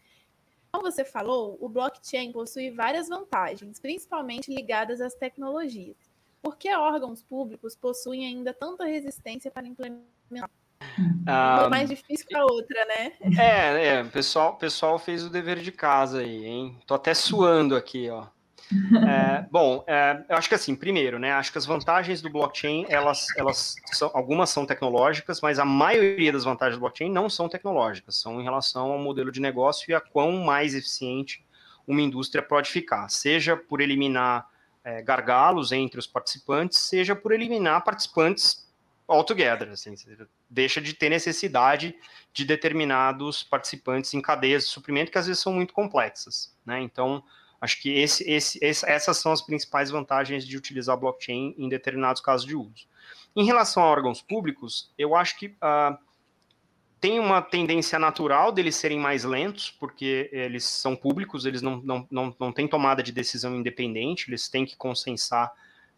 Como você falou, o blockchain possui várias vantagens, principalmente ligadas às tecnologias. Por que órgãos públicos possuem ainda tanta resistência para implementar? Ah, Uma mais difícil que a outra, né? É, é, o pessoal, pessoal fez o dever de casa aí, hein? Tô até suando aqui, ó. É, bom, é, eu acho que assim, primeiro, né? Acho que as vantagens do blockchain, elas, elas são, algumas são tecnológicas, mas a maioria das vantagens do blockchain não são tecnológicas, são em relação ao modelo de negócio e a quão mais eficiente uma indústria pode ficar, seja por eliminar é, gargalos entre os participantes, seja por eliminar participantes altogether, assim, deixa de ter necessidade de determinados participantes em cadeias de suprimento que às vezes são muito complexas, né? Então, acho que esse, esse, essas são as principais vantagens de utilizar blockchain em determinados casos de uso. Em relação a órgãos públicos, eu acho que uh, tem uma tendência natural deles serem mais lentos, porque eles são públicos, eles não, não, não, não têm tomada de decisão independente, eles têm que consensar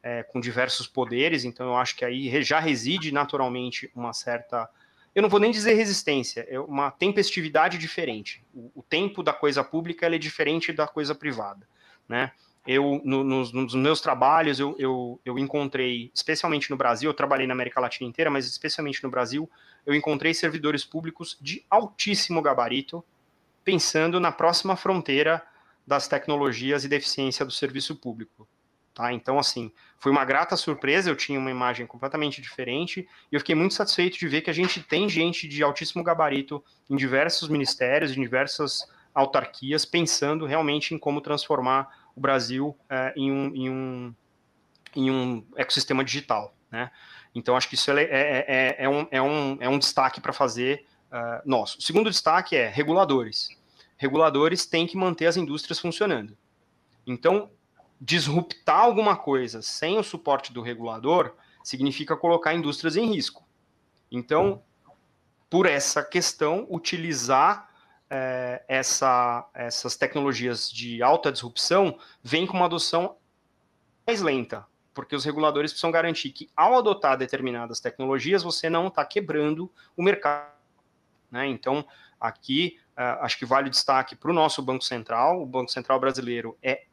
é, com diversos poderes, então eu acho que aí já reside naturalmente uma certa eu não vou nem dizer resistência, é uma tempestividade diferente. O, o tempo da coisa pública é diferente da coisa privada, né? Eu, no, nos, nos, meus trabalhos, eu, eu, eu, encontrei, especialmente no Brasil, eu trabalhei na América Latina inteira, mas especialmente no Brasil, eu encontrei servidores públicos de altíssimo gabarito, pensando na próxima fronteira das tecnologias e da eficiência do serviço público. Tá? Então, assim, foi uma grata surpresa, eu tinha uma imagem completamente diferente, e eu fiquei muito satisfeito de ver que a gente tem gente de altíssimo gabarito em diversos ministérios, em diversas autarquias, pensando realmente em como transformar o Brasil é, em, um, em, um, em um ecossistema digital. Né? Então, acho que isso é, é, é, é um, é, um, é um destaque para fazer uh, nosso. O segundo destaque é reguladores. Reguladores têm que manter as indústrias funcionando. Então, disruptar alguma coisa sem o suporte do regulador significa colocar indústrias em risco. Então, por essa questão, utilizar é, essa, essas tecnologias de alta disrupção vem com uma adoção mais lenta, porque os reguladores precisam garantir que, ao adotar determinadas tecnologias, você não está quebrando o mercado. Né? Então, aqui, uh, acho que vale destaque para o nosso Banco Central. O Banco Central brasileiro é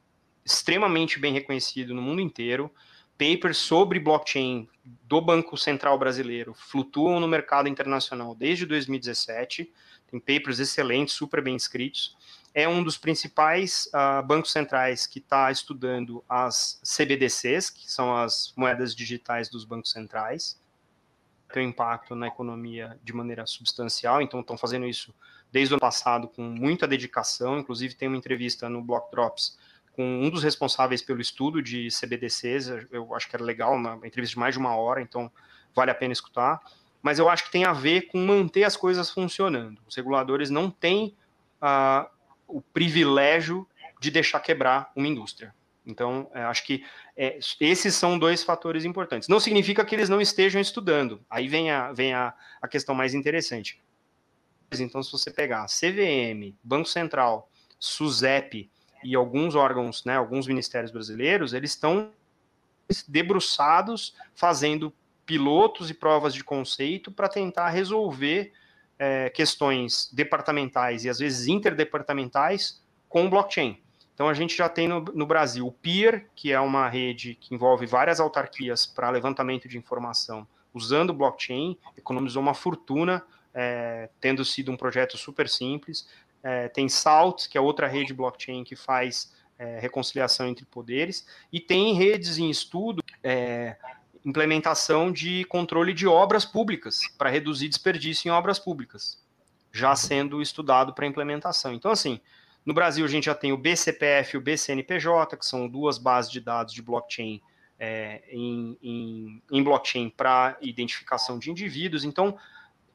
extremamente bem reconhecido no mundo inteiro. Papers sobre blockchain do Banco Central brasileiro flutuam no mercado internacional desde 2017. Tem papers excelentes, super bem escritos. É um dos principais uh, bancos centrais que está estudando as CBDCs, que são as moedas digitais dos bancos centrais. Tem um impacto na economia de maneira substancial, então estão fazendo isso desde o ano passado com muita dedicação. Inclusive, tem uma entrevista no Block Drops com um dos responsáveis pelo estudo de CBDCs, eu acho que era legal, uma entrevista de mais de uma hora, então vale a pena escutar. Mas eu acho que tem a ver com manter as coisas funcionando. Os reguladores não têm uh, o privilégio de deixar quebrar uma indústria. Então, é, acho que é, esses são dois fatores importantes. Não significa que eles não estejam estudando. Aí vem a, vem a, a questão mais interessante. Então, se você pegar CVM, Banco Central, SUSEP, e alguns órgãos, né, alguns ministérios brasileiros, eles estão debruçados fazendo pilotos e provas de conceito para tentar resolver é, questões departamentais e às vezes interdepartamentais com blockchain. Então a gente já tem no, no Brasil o PEER, que é uma rede que envolve várias autarquias para levantamento de informação usando blockchain, economizou uma fortuna, é, tendo sido um projeto super simples. É, tem Salt, que é outra rede blockchain que faz é, reconciliação entre poderes, e tem redes em estudo, é, implementação de controle de obras públicas, para reduzir desperdício em obras públicas, já sendo estudado para implementação. Então, assim, no Brasil a gente já tem o BCPF e o BCNPJ, que são duas bases de dados de blockchain é, em, em, em blockchain para identificação de indivíduos. Então,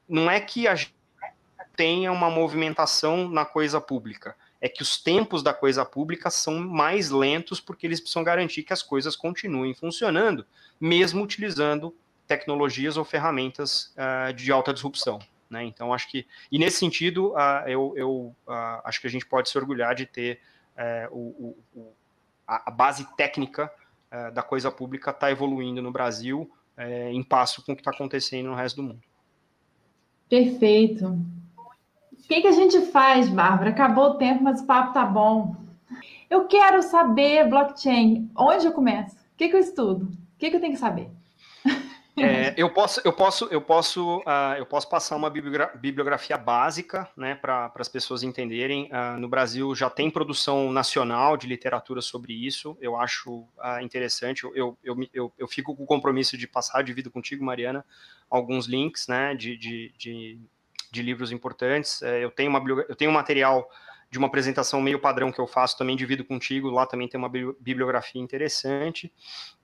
não é que a tenha uma movimentação na coisa pública. É que os tempos da coisa pública são mais lentos porque eles precisam garantir que as coisas continuem funcionando, mesmo utilizando tecnologias ou ferramentas uh, de alta disrupção. Né? Então, acho que, e nesse sentido, uh, eu, eu uh, acho que a gente pode se orgulhar de ter eh, o, o, a, base técnica eh, da coisa pública está evoluindo no Brasil eh, em passo com o que está acontecendo no resto do mundo. Perfeito. O que, que a gente faz, Bárbara? Acabou o tempo, mas o papo tá bom. Eu quero saber blockchain. Onde eu começo? O que, que eu estudo? O que, que eu tenho que saber? É, eu posso, eu posso, eu posso, uh, eu posso passar uma bibliografia básica, né, para as pessoas entenderem. Uh, no Brasil já tem produção nacional de literatura sobre isso. Eu acho uh, interessante. Eu, eu, eu, eu, fico com o compromisso de passar, divido contigo, Mariana, alguns links, né, de, de, de de livros importantes. É, eu tenho uma eu tenho um material de uma apresentação meio padrão que eu faço, também divido contigo, lá também tem uma bibliografia interessante.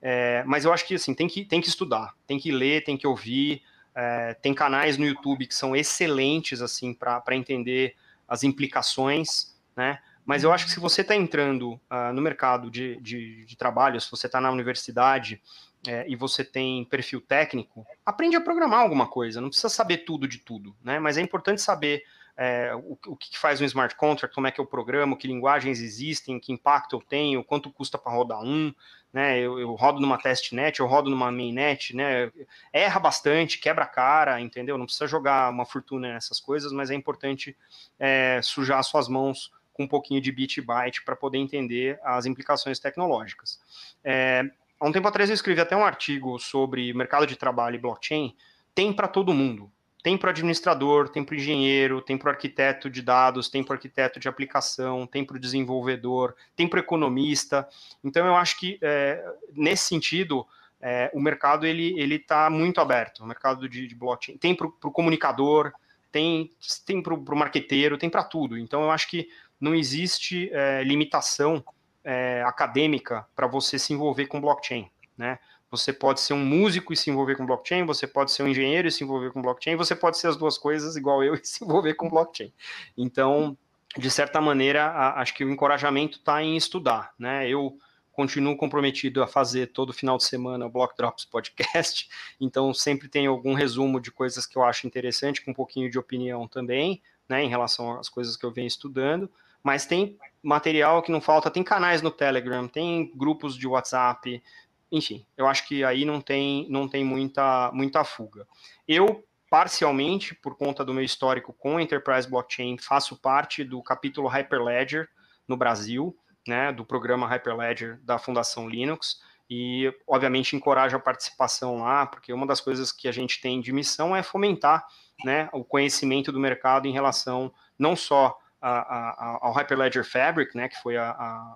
É, mas eu acho que assim, tem que, tem que estudar, tem que ler, tem que ouvir. É, tem canais no YouTube que são excelentes assim para entender as implicações, né? Mas eu acho que se você está entrando uh, no mercado de, de, de trabalho, se você está na universidade, é, e você tem perfil técnico, aprende a programar alguma coisa, não precisa saber tudo de tudo, né? Mas é importante saber é, o, o, que faz um smart contract, como é que eu programo, que linguagens existem, que impacto eu tenho, quanto custa para rodar um, né? Eu, eu, rodo numa testnet, eu rodo numa mainnet, né? Erra bastante, quebra a cara, entendeu? Não precisa jogar uma fortuna nessas coisas, mas é importante é, sujar suas mãos com um pouquinho de bit byte para poder entender as implicações tecnológicas. É, há um tempo atrás eu escrevi até um artigo sobre mercado de trabalho e blockchain. Tem para todo mundo. Tem para o administrador, tem para o engenheiro, tem para o arquiteto de dados, tem para o arquiteto de aplicação, tem para o desenvolvedor, tem para o economista. Então eu acho que é, nesse sentido é, o mercado ele ele está muito aberto. O mercado de, de blockchain tem para o comunicador, tem tem para o marqueteiro, tem para tudo. Então eu acho que não existe é, limitação é, acadêmica para você se envolver com blockchain, né? Você pode ser um músico e se envolver com blockchain, você pode ser um engenheiro e se envolver com blockchain, você pode ser as duas coisas igual eu e se envolver com blockchain. Então, de certa maneira, a, acho que o encorajamento está em estudar, né? Eu continuo comprometido a fazer todo final de semana o Block Drops Podcast, então sempre tem algum resumo de coisas que eu acho interessante, com um pouquinho de opinião também, né, em relação às coisas que eu venho estudando, mas tem material que não falta, tem canais no Telegram, tem grupos de WhatsApp, enfim, eu acho que aí não tem, não tem muita, muita fuga. Eu, parcialmente, por conta do meu histórico com Enterprise Blockchain, faço parte do capítulo Hyperledger no Brasil, né, do programa Hyperledger da Fundação Linux, e obviamente encorajo a participação lá, porque uma das coisas que a gente tem de missão é fomentar né, o conhecimento do mercado em relação não só a, a, ao Hyperledger Fabric, né, que foi a,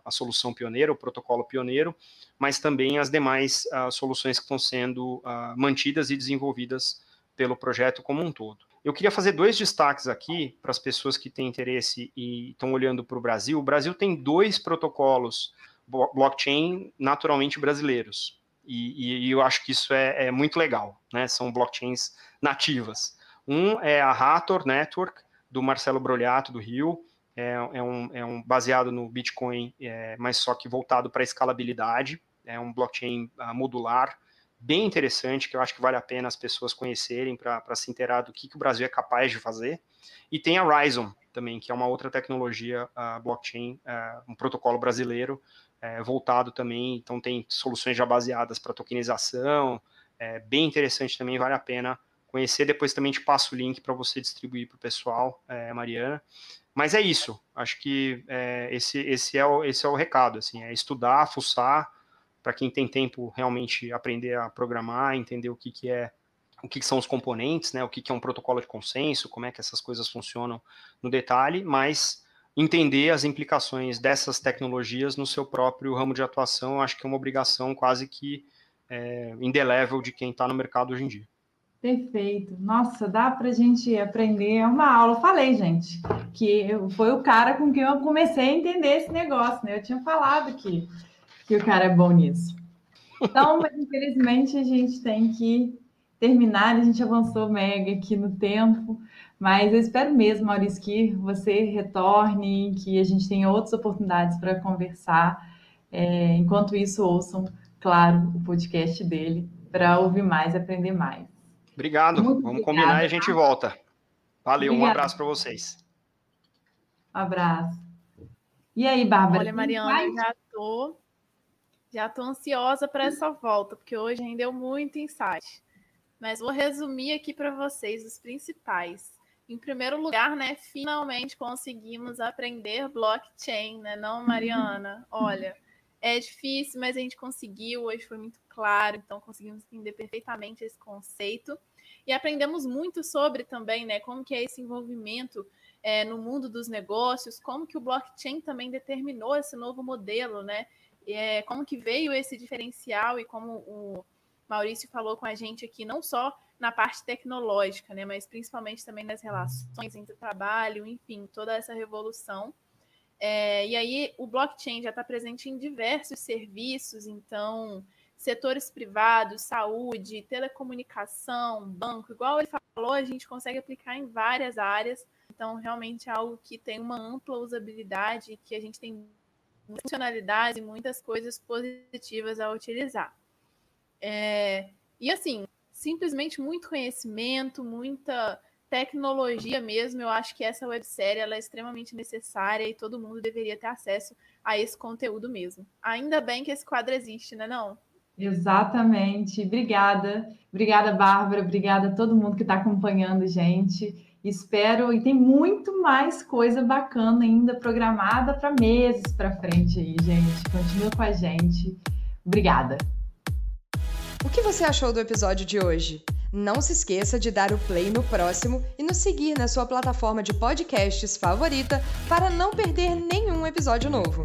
a, solução pioneira, o protocolo pioneiro, mas também as demais uh, soluções que estão sendo uh, mantidas e desenvolvidas pelo projeto como um todo. Eu queria fazer dois destaques aqui para as pessoas que têm interesse e estão olhando para o Brasil. O Brasil tem dois protocolos blockchain naturalmente brasileiros. E, e eu acho que isso é, é, muito legal, né? São blockchains nativas. Um é a Hathor Network, do Marcelo Brogliato, do Rio. É, é, um, é um baseado no Bitcoin, é, mas só que voltado para escalabilidade. É um blockchain uh, modular, bem interessante, que eu acho que vale a pena as pessoas conhecerem para se inteirar do que, que o Brasil é capaz de fazer. E tem a Rhizom também, que é uma outra tecnologia uh, blockchain, uh, um protocolo brasileiro, é, voltado também, então tem soluções já baseadas para tokenização, é bem interessante também, vale a pena conhecer. Depois também te passo o link para você distribuir para o pessoal, é, Mariana. Mas é isso. Acho que é, esse, esse, é o, esse é o recado. Assim, é estudar, fuçar, para quem tem tempo realmente aprender a programar, entender o que, que é o que, que são os componentes, né, o que, que é um protocolo de consenso, como é que essas coisas funcionam no detalhe, mas entender as implicações dessas tecnologias no seu próprio ramo de atuação, acho que é uma obrigação quase que é, indelével de quem está no mercado hoje em dia. Perfeito. Nossa, dá para a gente aprender. É uma aula. Eu falei, gente, que foi o cara com quem eu comecei a entender esse negócio, né? Eu tinha falado que, que o cara é bom nisso. Então, infelizmente a gente tem que terminar. A gente avançou mega aqui no tempo, mas eu espero mesmo, Maurício, que você retorne, que a gente tenha outras oportunidades para conversar. É, enquanto isso, ouçam, claro, o podcast dele para ouvir mais, aprender mais. Obrigado. Muito Vamos obrigada. combinar e a gente volta. Valeu, Obrigada. um abraço para vocês. Um abraço. E aí, Bárbara? Olha, Mariana, eu já tô, já tô ansiosa para essa volta, porque hoje rendeu muito insight. Mas vou resumir aqui para vocês os principais. Em primeiro lugar, né, finalmente conseguimos aprender blockchain, né, não, Mariana? Olha, é difícil, mas a gente conseguiu, hoje foi muito claro, então conseguimos entender perfeitamente esse conceito. E aprendemos muito sobre também, né, como que é esse envolvimento é, no mundo dos negócios, como que o blockchain também determinou esse novo modelo, né? É, como que veio esse diferencial e como o Maurício falou com a gente aqui, não só na parte tecnológica, né, mas principalmente também nas relações entre trabalho, enfim, toda essa revolução. É, e aí o blockchain já está presente em diversos serviços, então setores privados, saúde, telecomunicação, banco, igual ele falou, a gente consegue aplicar em várias áreas. Então, realmente é algo que tem uma ampla usabilidade, que a gente tem funcionalidades e muitas coisas positivas a utilizar. É, e assim, simplesmente muito conhecimento, muita tecnologia mesmo, eu acho que essa websérie ela é extremamente necessária e todo mundo deveria ter acesso a esse conteúdo mesmo. Ainda bem que esse quadro existe, né não? Exatamente. Obrigada. Obrigada, Bárbara. Obrigada a todo mundo que está acompanhando gente. Espero, e tem muito mais coisa bacana ainda programada para meses para frente aí, gente. Continua com a gente. Obrigada. O que você achou do episódio de hoje? Não se esqueça de dar o play no próximo e nos seguir na sua plataforma de podcasts favorita para não perder nenhum episódio novo.